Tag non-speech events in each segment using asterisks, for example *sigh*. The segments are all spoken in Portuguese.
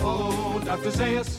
Oh.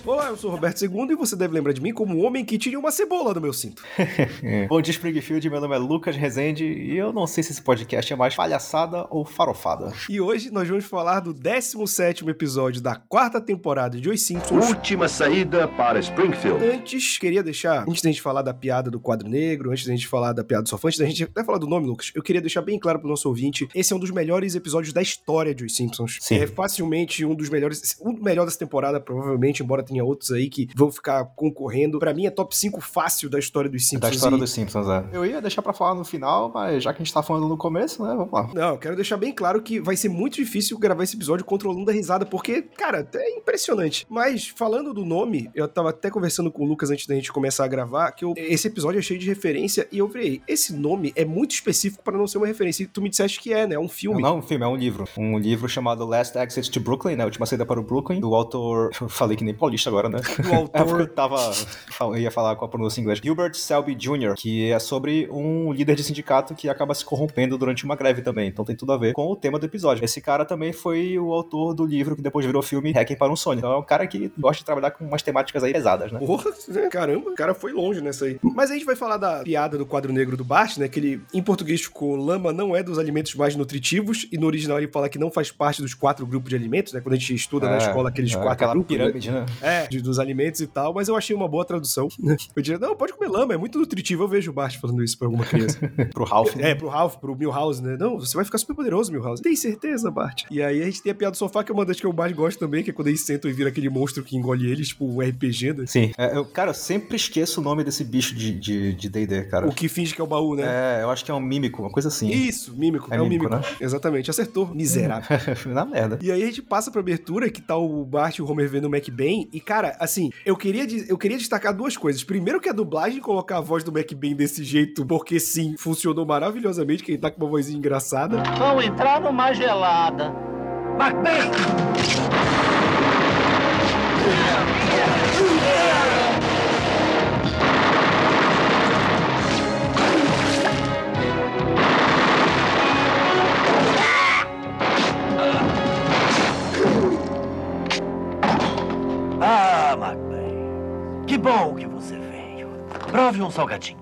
Olá, eu sou o Roberto II e você deve lembrar de mim como o homem que tira uma cebola do meu cinto. *laughs* Bom dia, Springfield. Meu nome é Lucas Rezende e eu não sei se esse podcast é mais palhaçada ou farofada. E hoje nós vamos falar do 17 episódio da quarta temporada de Os Simpsons. Última saída para Springfield. Antes, queria deixar, antes da gente falar da piada do quadro negro, antes da gente falar da piada do sofá, antes da gente até falar do nome, Lucas, eu queria deixar bem claro pro nosso ouvinte, esse é um dos melhores episódios da história de Os Simpsons. Sim. É facilmente um dos melhores, um melhor dessa temporada, provavelmente, embora tenha outros aí que vão ficar concorrendo. Pra mim é top 5 fácil da história dos Simpsons. Da história e- dos Simpsons, é. Eu ia deixar pra falar no final, mas já que a gente tá falando no começo, né, vamos lá. Não, eu quero deixar bem claro que vai ser muito difícil gravar esse episódio controlando a risada, porque, cara, é impressionante. Mas, falando do nome, eu tava até conversando com o Lucas antes da gente começar a gravar, que eu- esse episódio é cheio de referência, e eu virei, esse nome é muito específico pra não ser uma referência. E tu me disseste que é, né? É um filme. Não, um filme, é um livro. Um livro chamado Last Exit to Brooklyn, né? Última saída para o Brooklyn, do autor. Eu falei que nem paulista agora, né? *laughs* É porque autor. eu tava. Eu ia falar com a pronúncia em inglês. Gilbert Selby Jr., que é sobre um líder de sindicato que acaba se corrompendo durante uma greve também. Então tem tudo a ver com o tema do episódio. Esse cara também foi o autor do livro que depois virou filme Hacking para um Sonho. Então é um cara que gosta de trabalhar com umas temáticas aí pesadas, né? Porra, caramba, o cara foi longe nessa aí. Mas a gente vai falar da piada do quadro negro do Bart, né? Que ele, em português, ficou lama não é dos alimentos mais nutritivos, e no original ele fala que não faz parte dos quatro grupos de alimentos, né? Quando a gente estuda na É, escola aqueles quatro Aquela grupos. né? pirâmide, né? É, de- dos alimentos e tal, mas eu achei uma boa tradução. *laughs* Eu diria, não, pode comer lama, é muito nutritivo. Eu vejo o Bart falando isso pra alguma criança. *laughs* Pro Ralph. é, pro Ralph, pro Milhouse, né? Não, você vai ficar super poderoso, Milhouse. Tem certeza, Bart? E aí a gente tem a piada do sofá, que é uma das que eu mais gosto também, que é quando eles sentam e vira aquele monstro que engole eles, tipo um RPG, né? Sim. É, eu, cara, eu sempre esqueço o nome desse bicho de D&D, de, D&D, cara. O que finge que é o baú, né? É, eu acho que é um mímico, uma coisa assim. Isso, mímico. É, É um mímico, mímico. né? Exatamente, acertou. Miserável. *laughs* Na merda. E aí a gente passa pra abertura, que tá o Bart e o Homer vendo o McBain. E, cara, assim, eu queria, eu queria destacar duas coisas. Primeiro que a dublagem colocar a voz do McBain desse jeito, porque sim, funcionou maravilhosamente, que ele tá com uma vozinha engraçada. Vão entrar numa gelada. Ah, Que bom que você veio. Prove um salgadinho.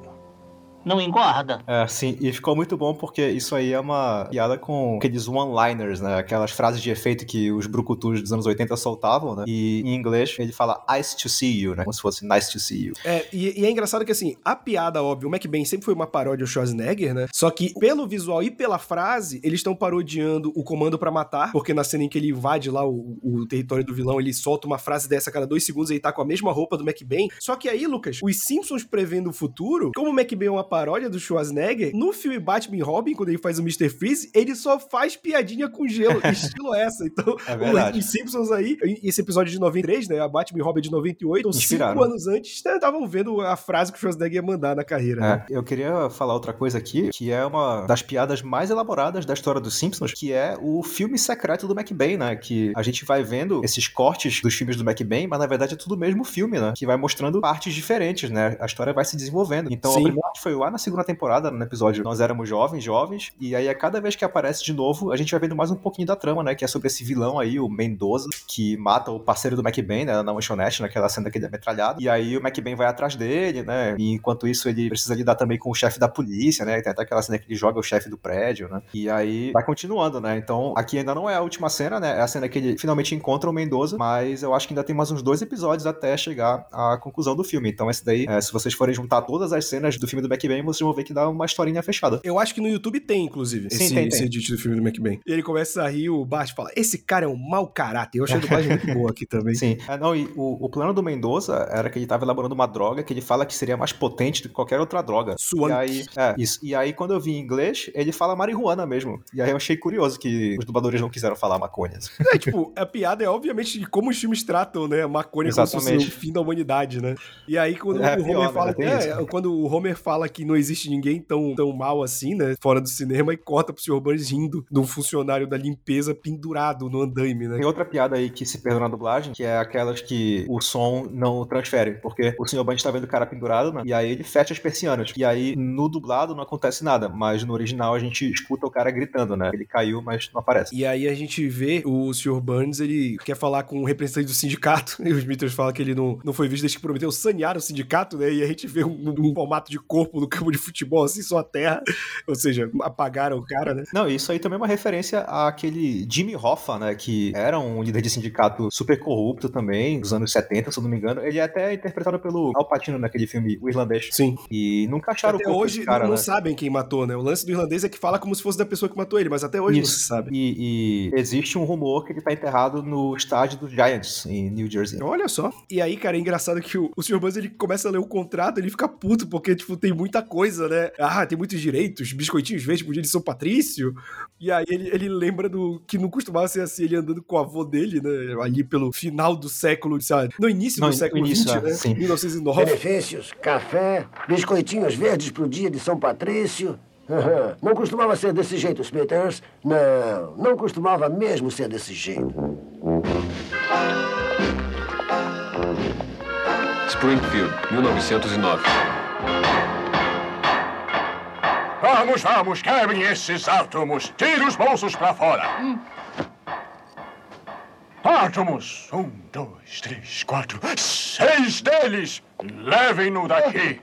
Não engorda? É, sim, e ficou muito bom porque isso aí é uma piada com aqueles one-liners, né? Aquelas frases de efeito que os brucutus dos anos 80 soltavam, né? E em inglês ele fala nice to see you, né? Como se fosse nice to see you. É, e, e é engraçado que, assim, a piada, óbvio, o McBain sempre foi uma paródia ao Schwarzenegger, né? Só que pelo visual e pela frase, eles estão parodiando o Comando pra Matar, porque na cena em que ele invade lá o, o território do vilão, ele solta uma frase dessa a cada dois segundos e ele tá com a mesma roupa do McBain. Só que aí, Lucas, os Simpsons prevendo o futuro, como o McBain é uma paródia do Schwarzenegger, no filme Batman Robin, quando ele faz o Mr. Freeze, ele só faz piadinha com gelo, *laughs* estilo essa. Então, É os Simpsons aí, esse episódio de 93, né? A Batman Robin de 98, então cinco Inspiraram. anos antes, estavam vendo a frase que o Schwarzenegger ia mandar na carreira. né? É, eu queria falar outra coisa aqui, que é uma das piadas mais elaboradas da história dos Simpsons, que é o filme secreto do McBain, né? Que a gente vai vendo esses cortes dos filmes do McBain, mas na verdade é tudo o mesmo filme, né? Que vai mostrando partes diferentes, né? A história vai se desenvolvendo. Então Sim. a primeira foi lá na segunda temporada, no episódio Nós Éramos Jovens, Jovens, e aí a cada vez que aparece de novo, a gente vai vendo mais um pouquinho da trama, né? Que é sobre esse vilão aí, o Mendoza, que mata o parceiro do McBain, né? Na lanchonete, naquela cena que ele é metralhado. E aí o McBain vai atrás dele, né? E enquanto isso ele precisa lidar também com o chefe da polícia, né? Tem até aquela cena que ele joga o chefe do prédio, né? E aí vai continuando, né? Então aqui ainda não é a última cena, né? É a cena que ele finalmente encontra o Mendoza, mas eu acho que ainda tem mais uns dois episódios até chegar à conclusão do filme. Então esse daí, é, se vocês forem juntar todas as cenas do filme do McBain, vocês vão ver que dá uma historinha fechada. Eu acho que no YouTube tem, inclusive, Sim, esse, tem, esse tem. edit do filme do McBain. E ele começa a rir, o Bart fala: Esse cara é um mau caráter. Eu achei a dublagem muito boa aqui *laughs* também. Sim. Ah, não, e o, o plano do Mendoza era que ele tava elaborando uma droga que ele fala que seria mais potente do que qualquer outra droga. Swank. E aí, é, isso. E aí, quando eu vi em inglês, ele fala marihuana mesmo. E aí eu achei curioso que os dubladores não quiseram falar maconha. É, tipo, a piada é obviamente de como os filmes tratam, né? Maconha como se fosse Exatamente. o fim da humanidade, né? E aí, quando É, o Homer pior, né? fala. Tem é, quando o Homer fala que não existe ninguém tão, tão mal assim, né? Fora do cinema e corta pro Sr. Burns rindo de um funcionário da limpeza pendurado no andaime, né? Tem outra piada aí que se perdeu na dublagem, que é aquelas que o som não transfere, porque o Sr. Burns tá vendo o cara pendurado, né? E aí ele fecha as persianas. E aí no dublado não acontece nada, mas no original a gente escuta o cara gritando, né? Ele caiu, mas não aparece. E aí a gente vê o Sr. Burns, ele quer falar com o representante do sindicato, *laughs* e os Smithers falam que ele não, não foi visto desde que prometeu sanear o sindicato, né? E a gente vê um, um formato de corpo no *laughs* campo de futebol, assim, só a terra. Ou seja, apagaram o cara, né? Não, isso aí também é uma referência àquele Jimmy Hoffa, né? Que era um líder de sindicato super corrupto também, dos anos 70, se eu não me engano. Ele é até interpretado pelo Al Pacino naquele filme O Irlandês. Sim. E nunca acharam Até o corpo hoje cara, não, não né? sabem quem matou, né? O lance do irlandês é que fala como se fosse da pessoa que matou ele, mas até hoje não Isso. se sabe. E, e existe um rumor que ele tá enterrado no estádio dos Giants, em New Jersey. Olha só. E aí, cara, é engraçado que o, o Sr. Burns, ele começa a ler o contrato, ele fica puto, porque, tipo, tem muita coisa, né? Ah, tem muitos direitos, biscoitinhos verdes pro dia de São Patrício. E aí ele, ele lembra do que não costumava ser assim, ele andando com o avô dele, né? Ali pelo final do século, sabe? No início No do século início, XX, né? sim. 1909. Benefícios, café, biscoitinhos verdes pro dia de São Patrício. *laughs* Não costumava ser desse jeito, Smithers. Não, não costumava mesmo ser desse jeito. Springfield, 1909. Vamos, vamos, quebrem esses átomos. Tire os bolsos pra fora. Átomos. Um, dois, três, quatro, seis deles. Levem-no daqui.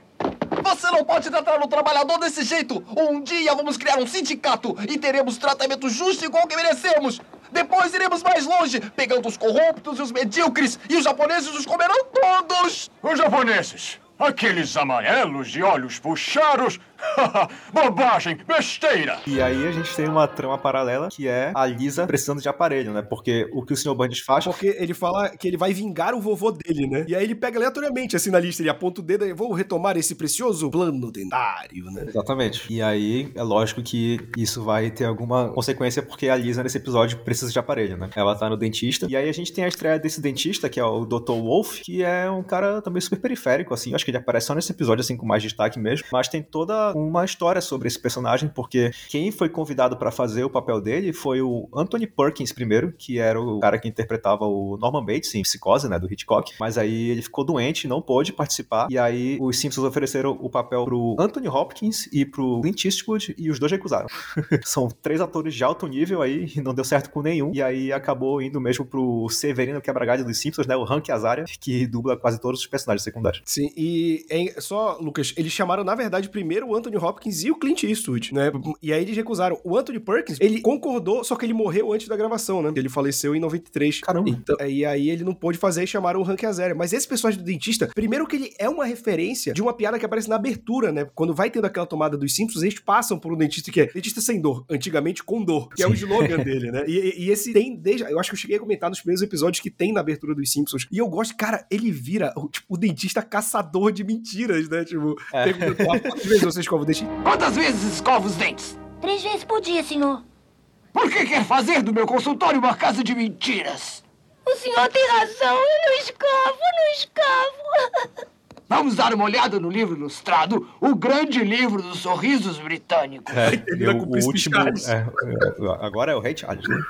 Você não pode tratar o trabalhador desse jeito! Um dia vamos criar um sindicato e teremos tratamento justo igual que merecemos! Depois iremos mais longe, pegando os corruptos e os medíocres, e os japoneses os comerão todos! Os japoneses. Aqueles amarelos de olhos puxados. *laughs* Bobagem, besteira. E aí a gente tem uma trama paralela que é a Lisa precisando de aparelho, né? Porque o que o Sr. Burns faz. Porque ele fala que ele vai vingar o vovô dele, né? E aí ele pega aleatoriamente, assim, na lista, ele aponta o dedo e vou retomar esse precioso plano dentário, né? Exatamente. E aí é lógico que isso vai ter alguma consequência porque a Lisa nesse episódio precisa de aparelho, né? Ela tá no dentista. E aí a gente tem a estreia desse dentista, que é o Dr. Wolf, que é um cara também super periférico, assim. Acho que ele aparece só nesse episódio, assim, com mais destaque mesmo. Mas tem toda uma história sobre esse personagem, porque quem foi convidado pra fazer o papel dele foi o Anthony Perkins primeiro, que era o cara que interpretava o Norman Bates em Psicose, né, do Hitchcock. Mas aí ele ficou doente, não pôde participar. E aí os Simpsons ofereceram o papel pro Anthony Hopkins e pro Clint Eastwood e os dois recusaram. *laughs* São três atores de alto nível aí, e não deu certo com nenhum. E aí acabou indo mesmo pro Severino Quebra-Galho dos Simpsons, né, o Hank Azaria, que dubla quase todos os personagens secundários. Sim, e é, só, Lucas, eles chamaram, na verdade, primeiro o Anthony Hopkins e o Clint Eastwood, né? E aí eles recusaram. O Anthony Perkins, ele concordou, só que ele morreu antes da gravação, né? Ele faleceu em 93. Caramba. Então, e aí ele não pôde fazer e chamaram o Hank Azaria. Mas esse personagem do dentista, primeiro que ele é uma referência de uma piada que aparece na abertura, né? Quando vai tendo aquela tomada dos Simpsons, eles passam por um dentista que é dentista sem dor, antigamente com dor, que é o slogan *laughs* dele, né? E, e esse tem desde. Eu acho que eu cheguei a comentar nos primeiros episódios que tem na abertura dos Simpsons. E eu gosto, cara, ele vira o, tipo, o dentista caçador de mentiras, né? Tipo, É. pergunta, "Ah, quantas vezes você escova o dente? Quantas vezes escova os dentes? Três vezes por dia, senhor. Por que quer fazer do meu consultório uma casa de mentiras? O senhor tem razão. Eu não escavo, não escavo. *laughs* Vamos dar uma olhada no livro ilustrado, o grande livro dos sorrisos britânicos. É, o último. É, é, agora é o Rei Charles, né?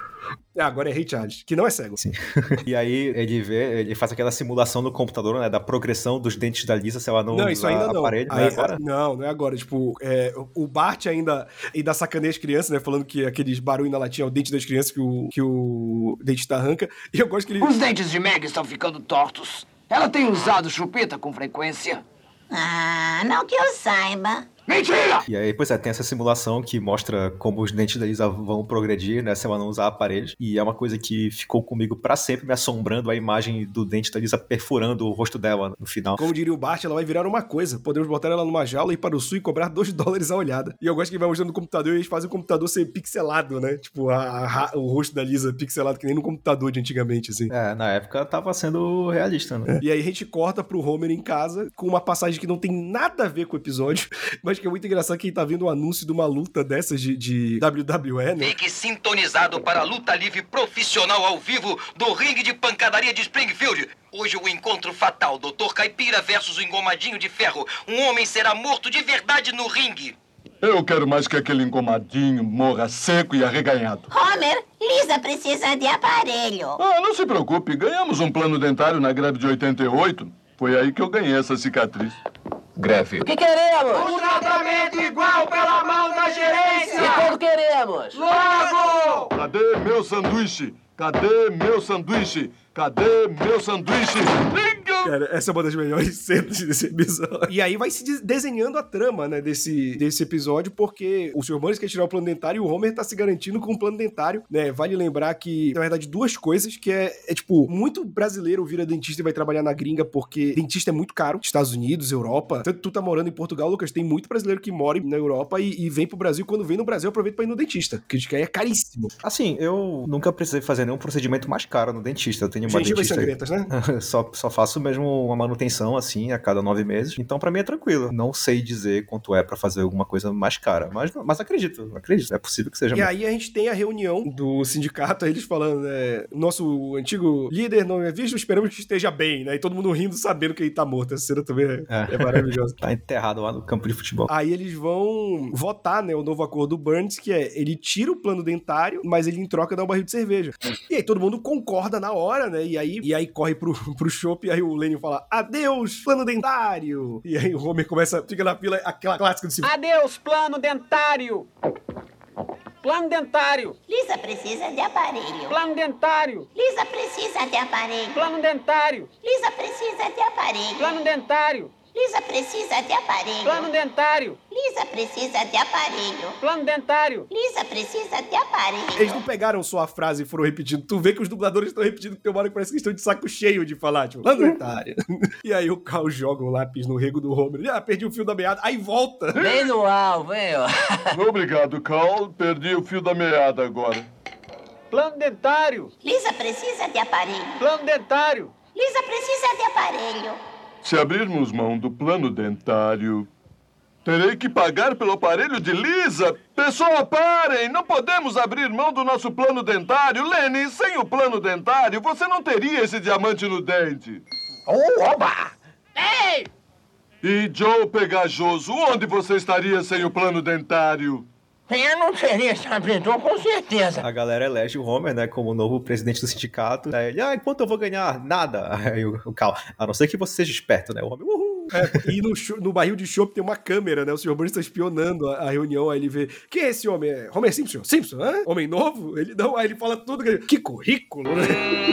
É, agora é Ray Charles, que não é cego. Sim. *laughs* e aí ele vê, ele faz aquela simulação no computador, né? Da progressão dos dentes da Lisa se ela não, Não, isso ainda não. aparelho, Aí- né? Agora. Não, não é agora. Tipo, é, o Bart ainda, ainda sacaneia as crianças, né? Falando que aqueles barulhos na latinha é o dente das crianças que o, que o dentista arranca. E eu gosto que ele. Os dentes de Meg estão ficando tortos. Ela tem usado chupeta com frequência. Ah, não que eu saiba. Mentira! E aí, pois é, tem essa simulação que mostra como os dentes da Lisa vão progredir, né? Se ela não usar aparelhos. E é uma coisa que ficou comigo pra sempre, me assombrando a imagem do dente da Lisa perfurando o rosto dela no final. Como diria o Bart, ela vai virar uma coisa. Podemos botar ela numa jaula e ir para o sul e cobrar 2 *laughs* dólares a olhada. E eu gosto que ele vai mostrando no computador e eles fazem o computador ser pixelado, né? Tipo, a- a- o rosto da Lisa pixelado, que nem no computador de antigamente, assim. É, na época tava sendo realista, né? E aí a gente corta pro Homer em casa com uma passagem que não tem nada a ver com o episódio, *laughs* mas acho que é muito engraçado quem tá vendo o anúncio de uma luta dessas de, de WWE, né? Fique sintonizado para a luta livre profissional ao vivo do ringue de pancadaria de Springfield. Hoje o encontro fatal, Dr. Caipira versus o engomadinho de ferro. Um homem será morto de verdade no ringue. Eu quero mais que aquele engomadinho morra seco e arreganhado. Homer, Lisa precisa de aparelho. Ah, não se preocupe, ganhamos um plano dentário na greve de 88. Foi aí que eu ganhei essa cicatriz. Greve. O que queremos? Um tratamento igual pela mão da gerência! E quando queremos? Logo! Cadê meu sanduíche? Cadê meu sanduíche? Cadê meu sanduíche? Cara, essa é uma das melhores *laughs* cenas desse episódio. E aí vai se de- desenhando a trama, né, desse, desse episódio, porque o Sr. Burns quer tirar o plano dentário e o Homer tá se garantindo com o plano dentário, né? Vale lembrar que, na verdade, duas coisas, que é, é, tipo, muito brasileiro vira dentista e vai trabalhar na gringa porque dentista é muito caro, Estados Unidos, Europa. Tanto que tu tá morando em Portugal, Lucas, tem muito brasileiro que mora na Europa e, e vem pro Brasil. Quando vem no Brasil, aproveita pra ir no dentista, diz que aí é caríssimo. Assim, eu nunca precisei fazer nenhum procedimento mais caro no dentista. Eu tenho uma Gengivas dentista. sangrentas, né? *laughs* só, só faço mesmo uma manutenção, assim, a cada nove meses. Então, pra mim é tranquilo. Não sei dizer quanto é pra fazer alguma coisa mais cara. Mas, mas acredito, acredito. É possível que seja E aí a gente tem a reunião do sindicato, eles falando, né? Nosso antigo líder não é visto, esperamos que esteja bem, né? E todo mundo rindo, sabendo que ele tá morto. Essa cena também é, é maravilhosa. *laughs* Tá enterrado lá no campo de futebol. Aí eles vão votar, né, o novo acordo do Burns, que é ele tira o plano dentário, mas ele em troca dá um barril de cerveja. E aí todo mundo concorda na hora, né? E aí, e aí corre pro, *laughs* pro shopping, aí o Lenny fala, adeus, plano dentário! E aí o Homer começa, fica na fila, aquela clássica de Adeus, plano dentário! Plano dentário! Lisa precisa de aparelho. Plano dentário! Lisa precisa de aparelho. Plano dentário! Lisa precisa de aparelho. Plano dentário! Lisa precisa de aparelho. Plano dentário! Lisa precisa de aparelho. Plano dentário! Lisa precisa de aparelho. Eles não pegaram só a frase e foram repetindo. Tu vê que os dubladores estão repetindo, que tem uma hora que parece que estão de saco cheio de falar, tipo, plano dentário. *laughs* e aí o Carl joga o lápis no rego do Homer. Ah, perdi o fio da meada. Aí volta. *laughs* Bem no alvo, hein, ó. *laughs* Obrigado, Carl. Perdi o fio da meada agora. Plano dentário! Lisa precisa de aparelho. Plano dentário! Lisa precisa de aparelho. Se abrirmos mão do plano dentário, terei que pagar pelo aparelho de Lisa. Pessoal, parem! Não podemos abrir mão do nosso plano dentário. Lenny, sem o plano dentário, você não teria esse diamante no dente. Oh, oba! Ei! E Joe Pegajoso, onde você estaria sem o plano dentário? Eu não seria sabedor, com certeza. A galera elege o Homer, né, como novo presidente do sindicato. Aí ele, ah, quanto eu vou ganhar? Nada. *laughs* Aí o, o Cal, a não ser que você seja esperto, né? O Homer, uhul. É, e no, no barril de chopp tem uma câmera, né? O Sr. Burns tá espionando a, a reunião, aí ele vê. Quem é esse homem? É Homer Simpson? Simpson, hã? Homem novo? Ele não, aí ele fala tudo. Que, que currículo, né?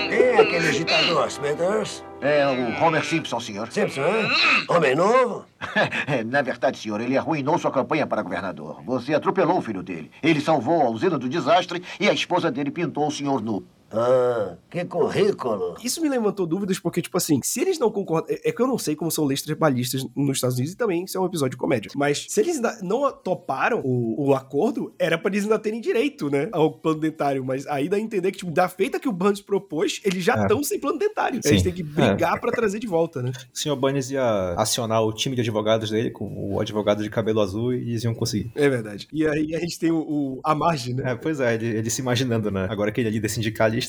Quem é aquele agitador, Smithers? É o Homer Simpson, senhor. Simpson, hã? Homem novo? *laughs* Na verdade, senhor, ele arruinou sua campanha para governador. Você atropelou o filho dele. Ele salvou a usina do desastre e a esposa dele pintou o senhor nu. Ah, que currículo. Isso me levantou dúvidas porque, tipo assim, se eles não concordam. É é que eu não sei como são leis trabalhistas nos Estados Unidos e também isso é um episódio de comédia. Mas se eles ainda não toparam o, o acordo, era pra eles ainda terem direito, né? Ao plano dentário. Mas aí dá a entender que, tipo, da feita que o Burns propôs, eles já É. estão sem plano dentário. Sim. Eles têm que brigar pra trazer de volta, né? O senhor Bunnies ia acionar o time de advogados dele, com o advogado de cabelo azul, e eles iam conseguir. É verdade. E aí a gente tem o, o- a margem, né? É, pois é, ele, ele se imaginando, né? Agora que ele é líder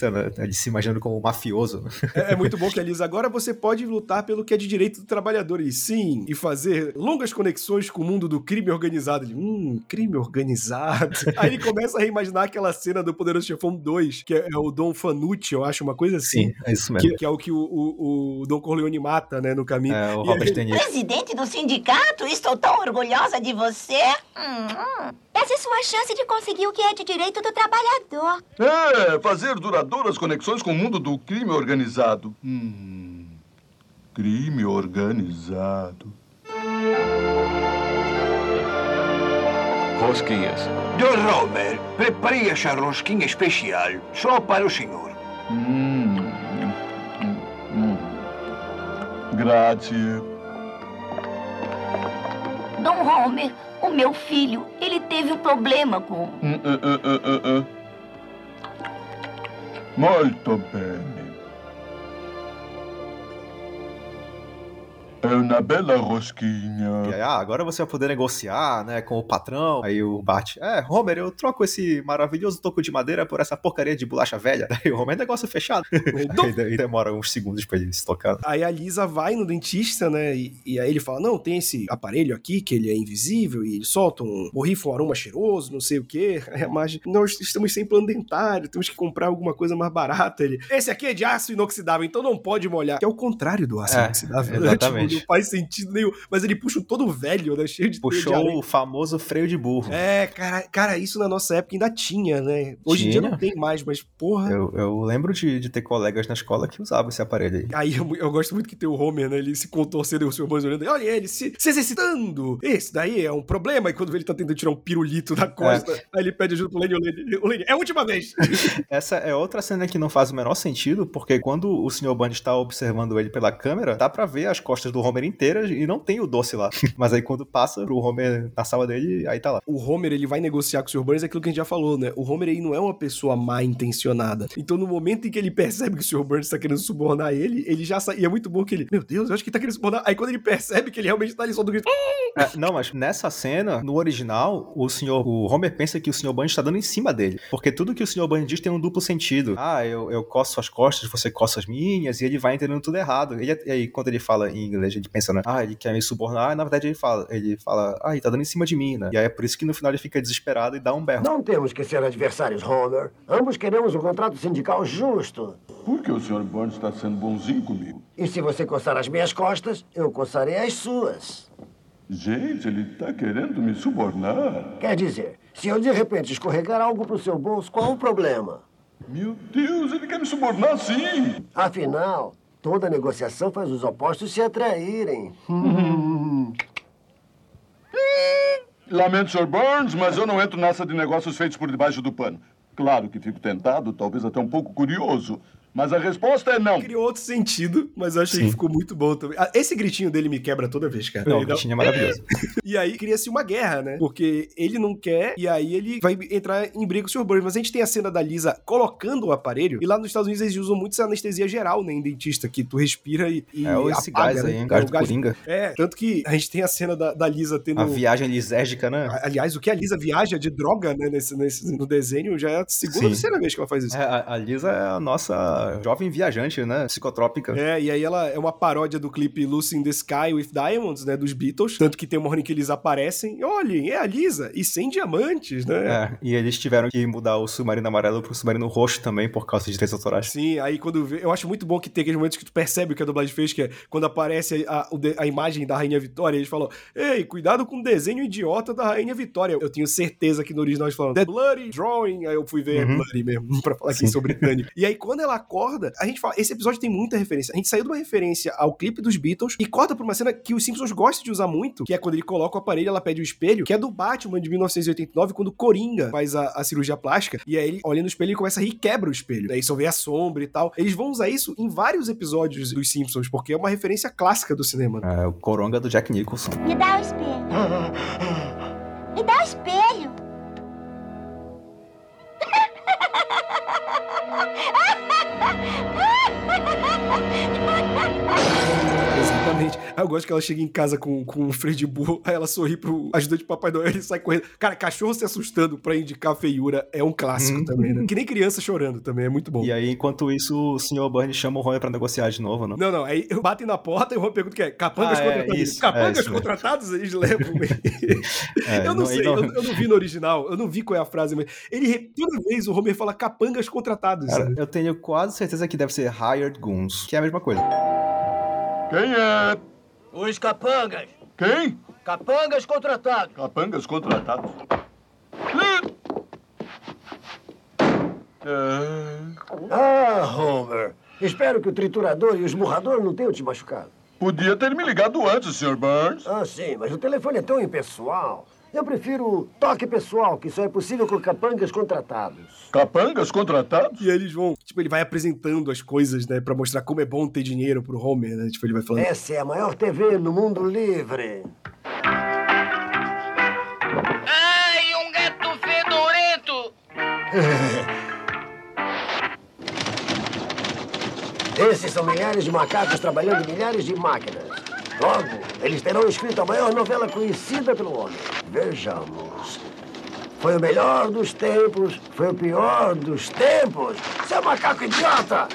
né? Ele se imaginando como mafioso. É, é muito bom que a Liz agora você pode lutar pelo que é de direito do trabalhador. E sim, e fazer longas conexões com o mundo do crime organizado. Ele, hum, crime organizado. *laughs* Aí ele começa a reimaginar aquela cena do Poderoso Chefão 2, que é, é o Dom Fanucci, eu acho, uma coisa assim. Sim, é isso mesmo. Que, que é o que o, o, o Dom Corleone mata, né, no caminho. É, o Robert Niro. Presidente do sindicato, estou tão orgulhosa de você. Hum. Essa é sua chance de conseguir o que é de direito do trabalhador. É, fazer duradouras conexões com o mundo do crime organizado. Hum, crime organizado. Rosquinhas. Dr. Romer, preparei essa rosquinha especial só para o senhor. Hum, hum, hum. Grazie. Dom Homer, o meu filho, ele teve um problema com. Hum, hum, hum, hum. Molto bene. É uma bela rosquinha. E aí, ah, agora você vai poder negociar, né, com o patrão. Aí o Bart, é, Homer, eu troco esse maravilhoso toco de madeira por essa porcaria de bolacha velha. *laughs* Aí o Homer, é negócio fechado. aí, daí demora uns segundos pra ele se tocar. Aí a Lisa vai no dentista, né? E, e aí ele fala: Não, tem esse aparelho aqui que ele é invisível e ele solta um borrifa um aroma cheiroso, não sei o quê. Aí a Marge, nós estamos sem plano dentário, temos que comprar alguma coisa mais barata. Ele, esse aqui é de aço inoxidável, então não pode molhar. Que é o contrário do aço É, inoxidável. né? *laughs* exatamente. Não faz sentido nenhum. Mas ele puxa um todo velho, né? Cheio de de Puxou areia. o famoso freio de burro. É, cara, cara, isso na nossa época ainda tinha, né? Hoje em dia Tinha? não tem mais, mas porra. Eu, eu lembro de, de ter colegas na escola que usavam esse aparelho aí. Aí eu, eu gosto muito que tem o Homer, né? Ele se contorcendo e o Sr. Burns olhando. Olha ele se, se exercitando. Esse daí é um problema. E quando ele tá tentando tirar um pirulito da costa, aí ele pede ajuda pro Lenny. O Lenny, o Lenny, é a última vez. *laughs* Essa é outra cena que não faz o menor sentido, porque quando o Sr. Bundy está observando ele pela câmera, dá pra ver as costas do Homer inteiras e não tem o doce lá. *laughs* Mas aí quando passa pro Homer na sala dele, aí tá lá. O Homer, ele vai negociar com o Sr. Burns, é aquilo que a gente já falou, né? O Homer, ele não é uma pessoa má intencionada. Então, no momento em que ele percebe que o Sr. Burns tá querendo subornar ele, ele já sai. E é muito bom que ele, meu Deus, eu acho que ele tá querendo subornar. Aí, quando ele percebe que ele realmente tá ali só do grito. É, não, mas nessa cena, no original, o senhor, o Homer pensa que o Sr. Bundy está dando em cima dele. Porque tudo que o Sr. Bundy diz tem um duplo sentido. Ah, eu, eu coço as costas, você coça as minhas, e ele vai entendendo tudo errado. Ele, e aí, quando ele fala em inglês, ele pensa, né? Ah, ele quer me subornar, e na verdade ele fala, ele fala, ah, ele tá dando em cima de mim, né? E aí é por isso que no final ele fica desesperado e dá um berro. Não temos que ser adversários, Homer. Ambos queremos um contrato sindical justo. Por que o Sr. Burns está sendo bonzinho comigo? E se você coçar as minhas costas, eu coçarei as suas. Gente, ele está querendo me subornar. Quer dizer, se eu de repente escorregar algo pro seu bolso, qual o problema? Meu Deus, ele quer me subornar sim. Afinal, toda negociação faz os opostos se atraírem. *laughs* Lamento, Sr. Burns, mas eu não entro nessa de negócios feitos por debaixo do pano. Claro que fico tentado, talvez até um pouco curioso. Mas a resposta é não. Criou outro sentido, mas eu achei que ficou muito bom também. Ah, esse gritinho dele me quebra toda vez, cara. Não, o Ele dá- gritinho é maravilhoso. *laughs* E aí cria-se uma guerra, né? Porque ele não quer, e aí ele vai entrar em briga com o Sr. Burns. Mas a gente tem a cena da Lisa colocando o aparelho, e lá nos Estados Unidos eles usam muito essa anestesia geral, né? Em dentista, que tu respira e. e É o esse apaga, gás né? aí, hein? É Gás o do Coringa. É, tanto que a gente tem a cena da, da Lisa tendo. A viagem lisérgica, né? Aliás, o que a Lisa viaja de droga, né, nesse, nesse- no desenho, já é a segunda ou Sim. terceira vez que ela faz isso. É, a, a Lisa é a nossa jovem viajante, né? Psicotrópica. É, e aí ela é uma paródia do clipe Lucy in the Sky with Diamonds, né, dos Beatles. Tanto que tem uma hora em que eles aparecem, olhem, é a Lisa, e sem diamantes, né? É, e eles tiveram que mudar o submarino amarelo pro submarino roxo também por causa de direitos autorais. Sim, aí quando vê, eu acho muito bom que tem aqueles momentos que tu percebe o que a dublagem fez, que é quando aparece a, a imagem da Rainha Vitória, eles falam, ei, cuidado com o desenho idiota da Rainha Vitória. Eu tenho certeza que no original eles falam, The Bloody Drawing, aí eu fui ver Uhum. Bloody mesmo, *laughs* pra falar aqui sobre Tânia. E aí quando ela acorda, a gente fala, esse episódio tem muita referência. A gente saiu de uma referência ao clipe dos Beatles e corta pra uma cena que os Simpsons gostam de usar muito, que é quando ele coloca o aparelho, ela pede o espelho, que é do Batman de 1989, quando o Coringa faz a, a cirurgia plástica, e aí ele olha no espelho e começa a rir e quebra o espelho. Daí só vê a sombra e tal. Eles vão usar isso em vários episódios dos Simpsons, porque é uma referência clássica do cinema. né? É o Coronga do Jack Nicholson. Me dá o espelho. Me dá o espelho. *laughs* Ha ha ha ha! Exatamente. Aí eu gosto que ela chega em casa com, com o freio de burro, aí ela sorri pro ajudante de Papai Noel *laughs* e sai correndo. Cara, cachorro se assustando pra indicar feiura é um clássico Uhum. também, né? Que nem criança chorando também, é muito bom. E aí, enquanto isso, o Sr. Burns chama o Homer pra negociar de novo, não? Não, não, aí batem na porta e o Juan pergunta o que é, capangas Ah, é, contratados. isso, capangas é, isso mesmo. contratados, eles levam. *laughs* É, eu não, não- sei, não- Eu, eu não vi no original, eu não vi qual é a frase, mas ele, toda vez o Homer fala capangas contratados. Cara, eu tenho quase certeza que deve ser Hired Goons, que é a mesma coisa. Quem é? Os capangas. Quem? Capangas contratados. Capangas contratados. Ah, Homer. Espero que o triturador e o esmurrador não tenham te machucado. Podia ter me ligado antes, Sr. Burns. Ah, sim, mas o telefone é tão impessoal. Eu prefiro toque pessoal, que só é possível com capangas contratados. Capangas contratados? E aí eles vão, tipo, ele vai apresentando as coisas, né, pra mostrar como é bom ter dinheiro pro Homer, né? Tipo, ele vai falando. Essa é a maior TV no mundo livre. Ai, um gato fedorento! *laughs* Esses são milhares de macacos trabalhando em milhares de máquinas. Logo, eles terão escrito a maior novela conhecida pelo homem. Vejamos. Foi o melhor dos tempos, foi o pior dos tempos. Seu macaco idiota!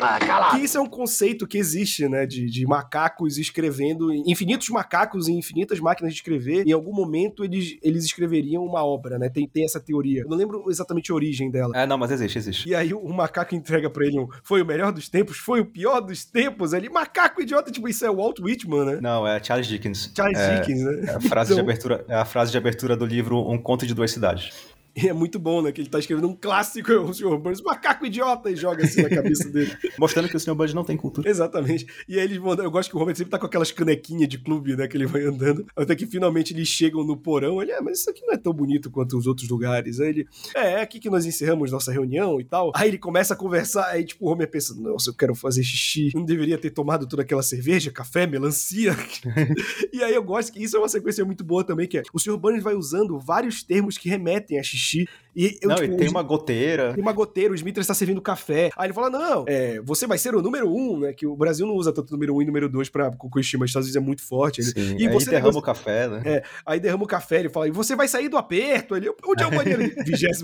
Ah, calado. Que isso é um conceito que existe, né? De, de macacos escrevendo, infinitos macacos e infinitas máquinas de escrever. Em algum momento eles, eles escreveriam uma obra, né? Tem, tem essa teoria. Eu não lembro exatamente a origem dela. É, não, mas existe, existe. E aí o, o macaco entrega pra ele um foi o melhor dos tempos, foi o pior dos tempos. Ele, macaco idiota, tipo, isso é o Walt Whitman, né? Não, é Charles Dickens. Charles é, Dickens, né? É a, frase de Então- abertura, é a frase de abertura do livro Um Conto de Duas Cidades. *laughs* E é muito bom, né? Que ele tá escrevendo um clássico, o Sr. Burns, macaco idiota, e joga assim na cabeça dele. *laughs* Mostrando que o Sr. Burns não tem cultura. Exatamente. E aí eles mandam. Eu gosto que o Homer sempre tá com aquelas canequinhas de clube, né? Que ele vai andando. Até que finalmente eles chegam no porão. Ele, ah, mas isso aqui não é tão bonito quanto os outros lugares. Aí ele, é, é aqui que nós encerramos nossa reunião e tal. Aí ele começa a conversar. Aí, tipo, o Homer pensa: nossa, eu quero fazer xixi. Não deveria ter tomado toda aquela cerveja, café, melancia. *laughs* e aí eu gosto que isso é uma sequência muito boa também, que é o Sr. Burns vai usando vários termos que remetem a xixi. E eu, não, tipo, e tem uma goteira. tem uma goteira, o Smith está servindo café. Aí ele fala: não, é, você vai ser o número um, né? Que o Brasil não usa tanto número um e número dois pra Kukushima, os Estados Unidos é muito forte. Ele, Sim, e aí você derrama o café, né? É, aí derrama o café, ele fala: e você vai sair do aperto? Ele, onde é o banheiro? *laughs* 23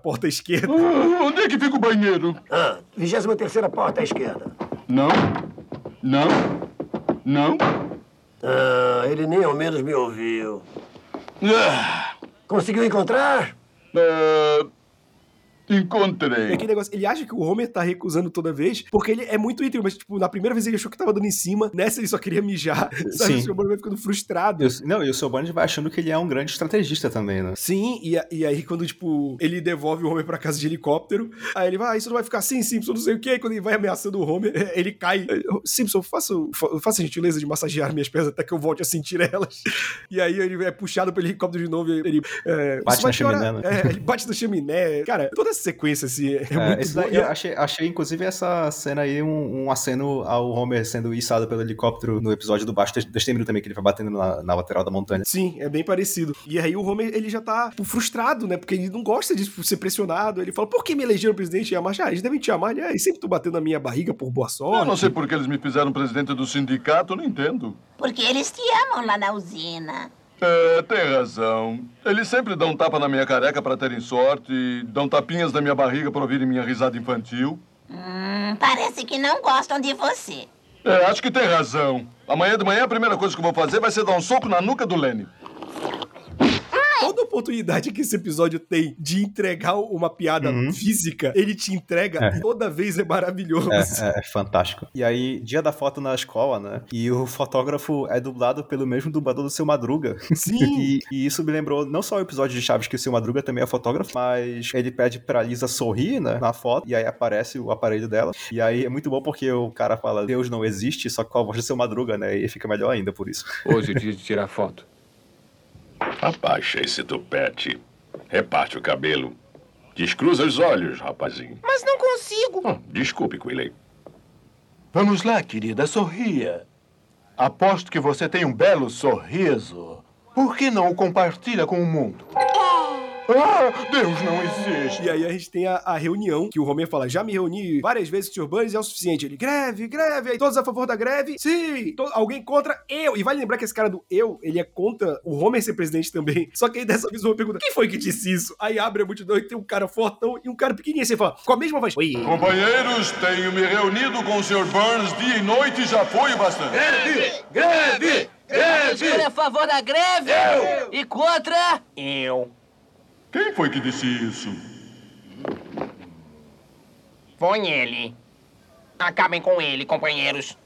porta à esquerda. Ah, onde é que fica o banheiro? Ah, 23 porta à esquerda. Não. Não. Não. Ah, ele nem ao menos me ouviu. Ah, Conseguiu encontrar? 呃。Ah, É encontrei. aquele negócio, ele acha que o Homer tá recusando toda vez, porque ele é muito íntegro, mas, tipo, na primeira vez ele achou que tava dando em cima, nessa ele só queria mijar. *laughs* Sabe? Sim. O. Burns vai ficando frustrado. E o- não, e o. Burns vai achando que ele é um grande estrategista também, né? Sim, e, e aí quando, tipo, ele devolve o Homer pra casa de helicóptero, aí ele vai, ah, isso não vai ficar assim, Simpson, não sei o quê. Aí quando ele vai ameaçando o Homer, *laughs* ele cai. Simpson, faça, fa- faça a gentileza de massagear minhas pernas até que eu volte a sentir elas. *laughs* E aí ele é puxado pelo helicóptero de novo e ele... é, Bate "Isso vai na chaminé, piorar." né? É, ele bate na chaminé. Cara, toda essa sequência, assim, é, É, muito esse eu achei, achei, inclusive, essa cena aí um, um aceno ao Homer sendo içado pelo helicóptero no episódio do Baixo Destemido também, que ele vai batendo na, na lateral da montanha. Sim, é bem parecido. E aí o Homer, ele já tá tipo, frustrado, né? Porque ele não gosta de ser pressionado. Ele fala, por que me elegeram presidente? E a Marcia, ah, eles devem te amar. Ele, ah, e sempre tô batendo na minha barriga por boa sorte. Eu não sei por que eles me fizeram presidente do sindicato, não entendo. Porque eles te amam lá na usina. É, tem razão. Eles sempre dão tapa na minha careca para terem sorte, e dão tapinhas na minha barriga para ouvirem minha risada infantil. Hum, parece que não gostam de você. É, acho que tem razão. Amanhã de manhã a primeira coisa que eu vou fazer vai ser dar um soco na nuca do Lenny. Toda oportunidade que esse episódio tem de entregar uma piada física, ele te entrega. É. Toda vez é maravilhoso. É, é, é fantástico. E aí, dia da foto na escola, né? E o fotógrafo é dublado pelo mesmo dublador do Seu Madruga. Sim. *laughs* e, e isso me lembrou não só o episódio de Chaves que o Seu Madruga também é fotógrafo, mas ele pede pra Lisa sorrir, né? Na foto, e aí aparece o aparelho dela. E aí é muito bom porque o cara fala Deus não existe, só que com a voz do Seu Madruga, né? E fica melhor ainda por isso. Hoje é dia de tirar foto. Abaixa esse tupete. Reparte o cabelo. Descruza os olhos, rapazinho. Mas não consigo. Oh, desculpe, Quiley. Vamos lá, querida, sorria. Aposto que você tem um belo sorriso. Por que não o compartilha com o mundo? Ah, Deus não existe. E aí a gente tem a, a reunião que o Homer fala: já me reuni várias vezes com o Sr. Burns e é o suficiente. Ele, greve, greve, aí todos a favor da greve? Sim! To- alguém contra eu. E vale lembrar que esse cara do eu, ele é contra o Homer ser presidente também. *laughs* Só que aí dessa vez o Homer pergunta: quem foi que disse isso? Aí abre a multidão e tem um cara fortão e um cara pequenininho. Você fala, com a mesma voz. Oi. Companheiros, tenho me reunido com o Sr. Burns dia e noite e já foi o bastante. Greve! Greve! Greve! a favor da greve? Eu! E contra? Eu. Quem foi que disse isso? Foi ele. Acabem com ele, companheiros.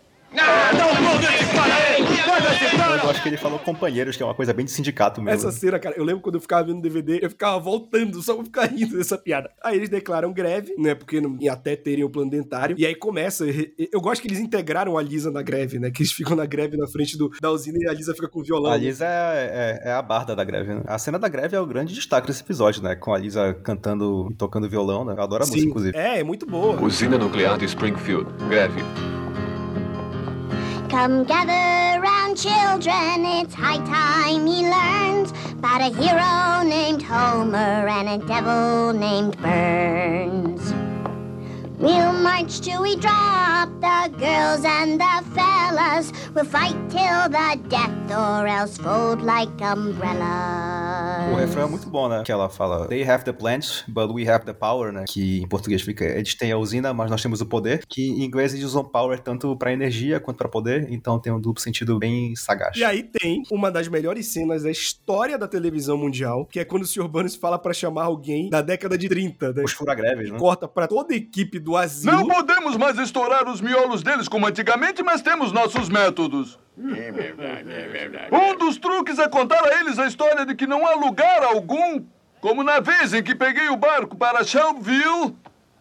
Eu acho que ele falou companheiros, que é uma coisa bem de sindicato mesmo. Essa cena, cara, eu lembro quando eu ficava vendo DVD, eu ficava voltando só pra ficar rindo dessa piada. Aí eles declaram greve, né? Porque não, e até terem o plano dentário. E aí começa. Eu gosto que eles integraram a Lisa na greve, né? Que eles ficam na greve na frente do, da usina e a Lisa fica com o violão. A Lisa é, é- é a barda da greve, né? A cena da greve é o grande destaque desse episódio, né? Com a Lisa cantando e tocando violão, né? Eu adoro a música, inclusive. É, é muito boa. Usina Nuclear de Springfield. Greve. Come gather round, children, it's high time he learns about a hero named Homer and a devil named Burns. We'll march till we drop the girls and the fellas. We'll fight till the death or else fold like umbrellas. O refrão é muito bom, né? Que ela fala, they have the plants, but we have the power, né? Que em português fica, eles têm a usina, mas nós temos o poder. Que em inglês eles usam power tanto pra energia quanto pra poder, então tem um duplo sentido bem sagaz. E aí tem uma das melhores cenas da história da televisão mundial, que é quando o Sr. Burns fala pra chamar alguém da década de 30, né? Os furagreves, né? Corta pra toda a equipe do asilo. Não podemos mais estourar os miolos deles como antigamente, mas temos nossos métodos. É verdade, é verdade. Um dos truques é contar a eles a história de que não há lugar algum, como na vez em que peguei o barco para Shelbyville.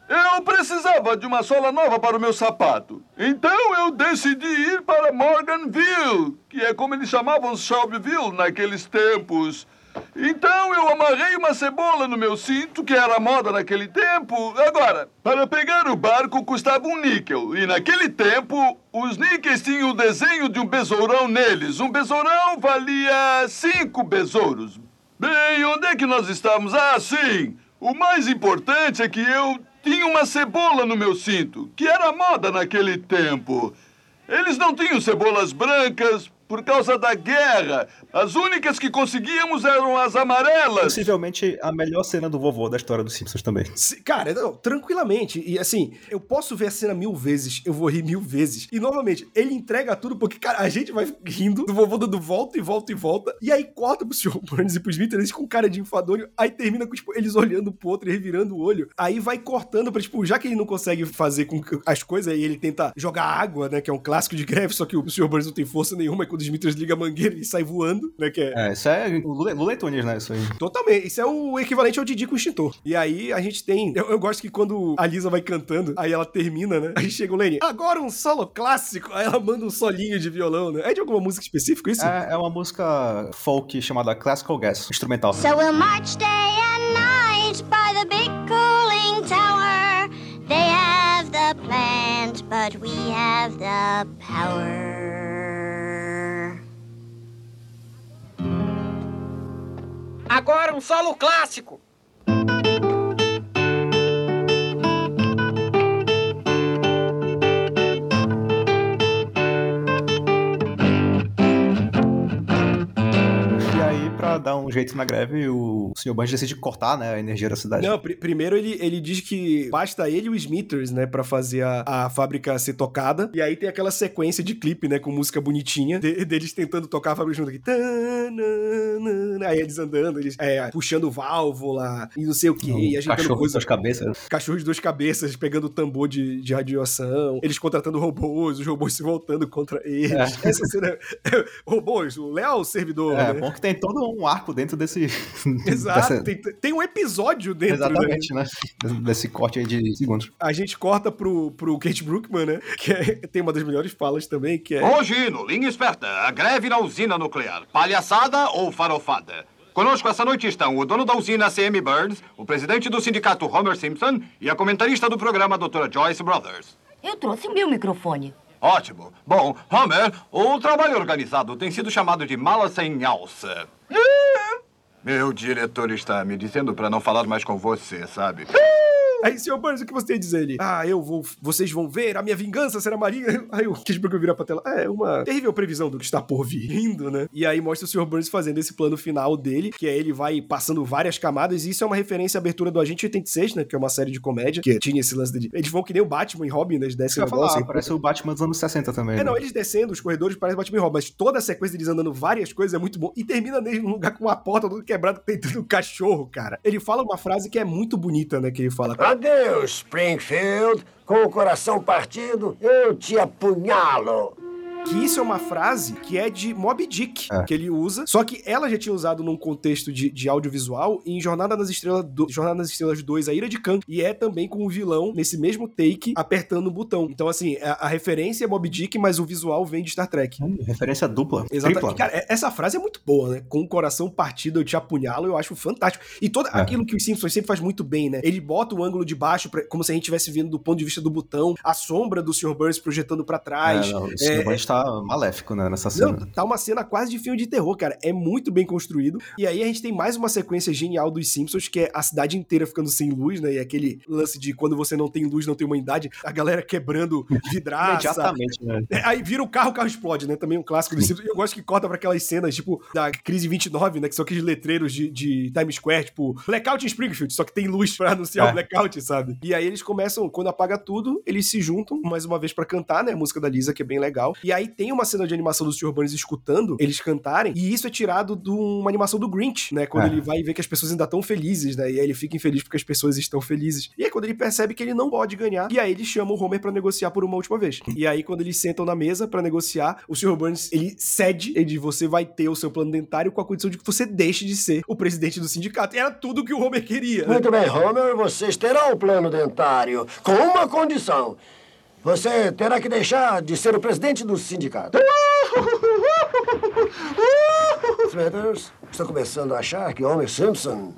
Eu precisava de uma sola nova para o meu sapato. Então eu decidi ir para Morganville, que é como eles chamavam Shelbyville naqueles tempos. Então eu amarrei uma cebola no meu cinto, que era moda naquele tempo. Agora, para pegar o barco custava um níquel. E naquele tempo, os níqueis tinham o desenho de um besourão neles. Um besourão valia cinco besouros. Bem, onde é que nós estamos? Ah, sim! O mais importante é que eu tinha uma cebola no meu cinto, que era moda naquele tempo. Eles não tinham cebolas brancas por causa da guerra. As únicas que conseguíamos eram as amarelas. Possivelmente a melhor cena do vovô da história dos Simpsons também. Se- Cara, não, tranquilamente. E assim, eu posso ver a cena mil vezes, eu vou rir mil vezes. E novamente, ele entrega tudo porque, cara, a gente vai rindo do vovô dando volta e volta e volta. E aí corta pro Sr. Burns e pros Smith, eles com cara de enfadonho. Aí termina com, tipo, eles olhando pro outro e revirando o olho. Aí vai cortando pra, tipo, já que ele não consegue fazer com que as coisas, aí ele tenta jogar água, né? Que é um clássico de greve, só que o Sr. Burns não tem força nenhuma. E quando o Smith liga a mangueira, ele sai voando, né? Que é, É, isso é o Lula, Lula e Tunes, né? Isso aí. Totalmente. Isso é o equivalente ao Didi com o extintor. E aí a gente tem. Eu, eu gosto que quando a Lisa vai cantando, aí ela termina, né? Aí chega o Lenny. Agora um solo clássico. Aí ela manda um solinho de violão, né? É de alguma música específica isso? É, é uma música folk chamada Classical Gas, instrumental. So we'll march day and night by the big cooling tower. They have the plant, but we have the power. Agora um solo clássico. Pra dar um jeito na greve, o Sr. Burns decide cortar, né, a energia da cidade. Não, pri- primeiro ele, ele diz que basta ele e o Smithers, né, pra fazer a, a fábrica ser tocada. E aí tem aquela sequência de clipe, né, com música bonitinha, de- deles tentando tocar a fábrica junto aqui. Tanana, Aí eles andando, eles é, puxando válvula e não sei o que, e ajeitando cachorro coisa. com duas cabeças. Cachorro de duas cabeças pegando tambor de, de radiação, eles contratando robôs, os robôs se voltando contra eles. É. *laughs* Essa cena. é- robôs, o leal servidor. É, né? bom que tem todo um arco dentro desse... *laughs* Exato, dessa- tem, tem um episódio dentro? Exatamente, né? Desse corte aí de segundos. A gente corta pro, pro Kate Brookman, né? Que é- tem uma das melhores falas também, que é. Hoje, no Linha Esperta, a greve na usina nuclear. Palhaçada ou farofada? Conosco essa noite estão o dono da usina CM Burns, o presidente do sindicato Homer Simpson e a comentarista do programa Dra. Joyce Brothers. Eu trouxe o meu microfone. Ótimo. Bom, Homer, o trabalho organizado tem sido chamado de mala sem alça. Meu diretor está me dizendo para não falar mais com você, sabe? Aí, senhor Burns, o que você tem a dizer ali? Ah, eu vou. Vocês vão ver, a minha vingança será marinha. *laughs* Aí o Kate Brookman vira pra tela. É uma terrível previsão do que está por vir, rindo, né? E aí mostra o senhor Burns fazendo esse plano final dele, que é ele vai passando várias camadas, e isso é uma referência à abertura do Agente 86, né? Que é uma série de comédia, que tinha esse lance de. Eles vão que nem o Batman e Robin, né? Eles descem o ia falar, negócio. parece o Batman dos anos 60 também. É, né? não, eles descendo os corredores parece Batman e Robin, mas toda a sequência deles andando várias coisas é muito bom. E termina nele num lugar com uma porta toda quebrada, tentando um cachorro, cara. Ele fala uma frase que é muito bonita, né? Que ele fala. Adeus, Springfield. Com o coração partido, eu te apunhalo. Que isso é uma frase que é de Moby Dick, que ele usa. Só que ela já tinha usado num contexto de, de audiovisual em Jornada nas Estrelas do, Jornada nas Estrelas 2, A Ira de Khan. E é também com o vilão, nesse mesmo take, apertando o botão. Então, assim, a, a referência é Moby Dick, mas o visual vem de Star Trek. Referência dupla. Exatamente. Cara, é- essa frase é muito boa, né? Com o coração partido, eu te apunhalo, eu acho fantástico. E todo É. aquilo que o Simpsons sempre faz muito bem, né? Ele bota o ângulo de baixo, pra- como se a gente estivesse vendo do ponto de vista do botão, a sombra do Sr. Burns projetando pra trás. É, não, o É, é, tá maléfico, né, nessa cena. Não, tá uma cena quase de filme de terror, cara. É muito bem construído. E aí a gente tem mais uma sequência genial dos Simpsons, que é a cidade inteira ficando sem luz, né? E aquele lance de quando você não tem luz, não tem humanidade, a galera quebrando *laughs* vidraça. Imediatamente, né? É, aí vira o carro, o carro explode, né? Também um clássico dos Simpsons. Eu gosto que corta pra aquelas cenas, tipo, da crise 29, né? Que são aqueles letreiros de, de Times Square, tipo, blackout em Springfield, só que tem luz pra anunciar É. o blackout, sabe? E aí eles começam, quando apaga tudo, eles se juntam mais uma vez pra cantar, né? A música da Lisa, que é bem legal. E aí tem uma cena de animação dos Sr. Burns escutando eles cantarem, e isso é tirado de uma animação do Grinch, né? Quando É. ele vai ver que as pessoas ainda estão felizes, né? E aí ele fica infeliz porque as pessoas estão felizes. E aí quando ele percebe que ele não pode ganhar, e aí ele chama o Homer pra negociar por uma última vez. E aí quando eles sentam na mesa pra negociar, o Sr. Burns, ele cede, ele diz, você vai ter o seu plano dentário com a condição de que você deixe de ser o presidente do sindicato. E era tudo que o Homer queria. né? Muito bem, Homer, vocês terão o plano dentário, com uma condição. Você terá que deixar de ser o presidente do sindicato. *laughs* Smithers, estou começando a achar que Homer Simpson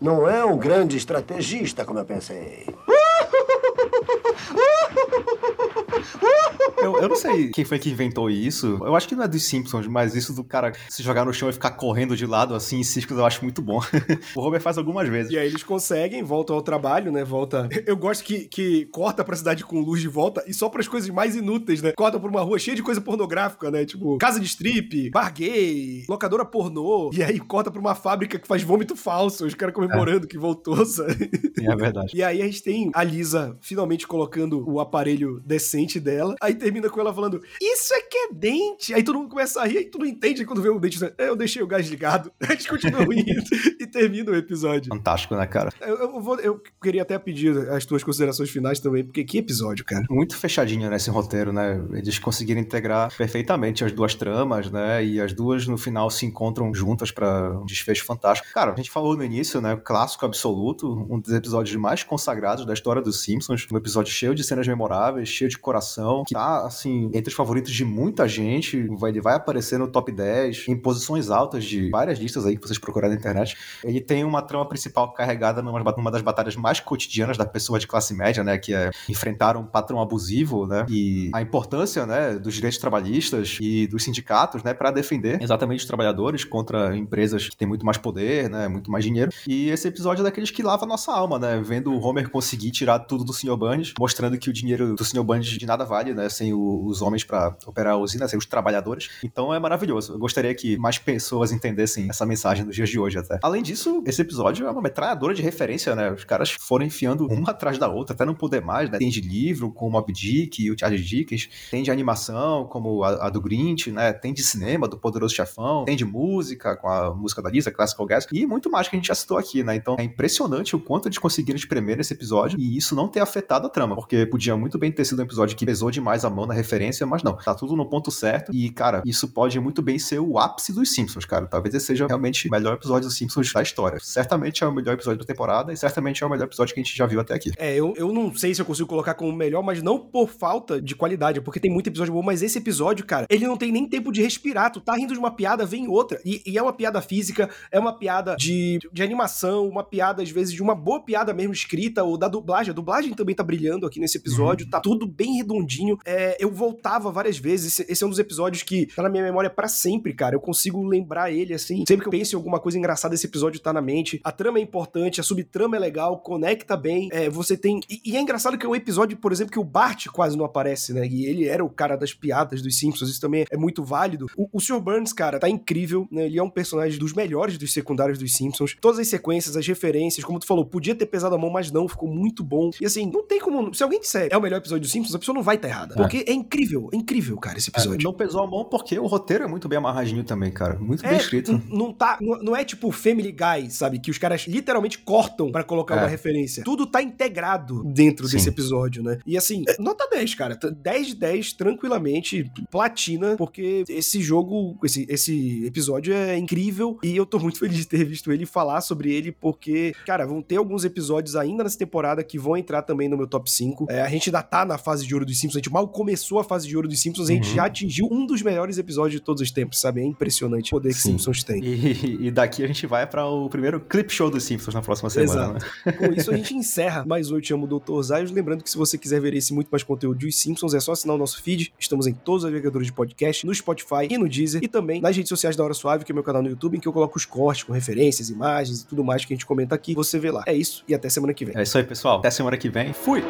não é um grande estrategista como eu pensei. Eu, eu não sei quem foi que inventou isso. Eu acho que não é dos Simpsons, mas isso do cara se jogar no chão e ficar correndo de lado assim em círculos eu acho muito bom. *laughs* o Homer faz algumas vezes. E aí eles conseguem, voltam ao trabalho, né? Volta. Eu gosto que, que corta pra cidade com luz de volta e só pras coisas mais inúteis, né? Corta por uma rua cheia de coisa pornográfica, né? Tipo, casa de strip, bar gay, locadora pornô. E aí corta pra uma fábrica que faz vômito falso, os caras comemorando que voltou, sabe? É verdade. E aí a gente tem a Lisa finalmente colocando o aparelho decente dela. Aí termina com ela falando: Isso é que é dente. Aí todo mundo começa a rir, aí tu não entende. Quando vê o dente, né, "É, eu deixei o gás ligado. *laughs* A gente continua rindo e termina o episódio. Fantástico, né, cara? Eu, eu vou- eu queria até pedir as tuas considerações finais também, porque que episódio, cara. Muito fechadinho nesse roteiro, né? Eles conseguiram integrar perfeitamente as duas tramas, né? E as duas no final se encontram juntas pra um desfecho fantástico. Cara, a gente falou no início, né? Clássico absoluto, um dos episódios mais consagrados da história dos Simpsons. Um episódio cheio de cenas memoráveis, cheio de coração, que tá, assim, entre os favoritos de muita gente. Vai- Ele vai aparecer no top 10, em posições altas de várias listas aí que vocês procurarem na internet. Ele tem uma trama principal carregada numa, numa das batalhas mais cotidianas da pessoa de classe média, né? Que é enfrentar um patrão abusivo, né? E a importância, né, dos direitos trabalhistas e dos sindicatos, né, para defender exatamente os trabalhadores contra empresas que têm muito mais poder, né, muito mais dinheiro. E esse episódio é daqueles que lava a nossa alma, né? Vendo o Homer conseguir tirar tudo do Sr. Burns, mostrando que o dinheiro do Sr. Burns de nada vale, né? Sem o- os homens para operar a usina, sem os trabalhadores. Então é maravilhoso. Eu gostaria que mais pessoas entendessem essa mensagem nos dias de hoje até. Além disso, esse episódio é uma metralhadora de referência, né? Os caras foram enfiando uma atrás da outra, até não poder mais, né? Tem de livro, como o Mob Dick e o Charles Dickens, tem de animação, como a, a do Grinch, né? Tem de cinema, do Poderoso Chefão, tem de música, com a música da Lisa, Classical Gas, e muito mais que a gente já citou aqui, né? Então é impressionante o quanto eles conseguiram espremer nesse episódio e isso não ter afetado a trama, porque podia muito bem ter sido um episódio que pesou demais a mão na referência, mas não, tá tudo no ponto certo e, cara, isso pode muito bem ser o ápice dos Simpsons, cara. Talvez esse seja realmente o melhor episódio dos Simpsons da história. Certamente é o melhor episódio da temporada e certamente é o melhor episódio que a gente já viu até aqui. É, eu, eu não sei se eu consigo colocar como melhor, mas não por falta de qualidade, porque tem muito episódio bom, mas esse episódio, cara, ele não tem nem tempo de respirar. Tu tá rindo de uma piada, vem outra. E, e é uma piada física, é uma piada de, de animação, uma piada, às vezes, de uma boa piada mesmo escrita, ou da dublagem. A dublagem também tá brilhando aqui nesse episódio, tá tudo bem redondinho. É, eu voltava várias vezes. Esse, esse é um dos episódios que tá na minha memória pra sempre, cara. Eu consigo lembrar ele assim. Sempre que eu penso em alguma coisa engraçada, esse episódio tá na mente. A trama é importante, a subtrama é legal, conecta bem. É, você tem. E, e é engraçado que é um episódio, por exemplo, que o Bart quase não aparece, né? E ele era o cara das piadas dos Simpsons, isso também é muito válido. O, o Sr. Burns, cara, tá incrível, né? Ele é um personagem dos melhores dos secundários dos Simpsons. Todas as sequências, as referências, como tu falou, podia ter pesado a mão, mas não, ficou muito bom. E assim, não tem como. Se alguém disser é o melhor episódio dos Simpsons, a pessoa não vai estar errada. É. Porque é incrível, é incrível, cara, esse episódio. É, não pesou a mão porque o roteiro é muito bem amarradinho também, cara. Muito É, bem escrito. Não, tá, não, não é tipo Family Guy, sabe? Que os caras literalmente cortam pra colocar É. uma referência. Tudo tá integrado dentro Sim. desse episódio, né? E assim, nota 10, cara. T- 10 de 10, tranquilamente, platina, porque esse jogo, esse, esse episódio é incrível e eu tô muito feliz de ter visto ele falar sobre ele, porque, cara, vão ter alguns episódios ainda nessa temporada que vão entrar também no meu top 5. É, a gente ainda tá na fase de ouro dos Simpsons, a gente mal começou a fase de ouro dos Simpsons, a gente Uhum. já atingiu um dos melhores episódios de todos os tempos, sabe? É impressionante o poder que Sim. Simpsons tem. E, e daqui a gente vai para o primeiro clip show dos Simpsons na próxima semana. Exato. né? Com isso, a gente encerra mais um Eu Te Amo, Dr. Zayos. Lembrando que se você quiser ver esse muito mais conteúdo dos Simpsons, é só assinar o nosso feed. Estamos em todos os agregadores de podcast, no Spotify e no Deezer. E também nas redes sociais da Hora Suave, que é meu canal no YouTube, em que eu coloco os cortes com referências, imagens e tudo mais que a gente comenta aqui. Você vê lá. É isso e até semana que vem. É isso aí, pessoal. Até semana que vem. Fui!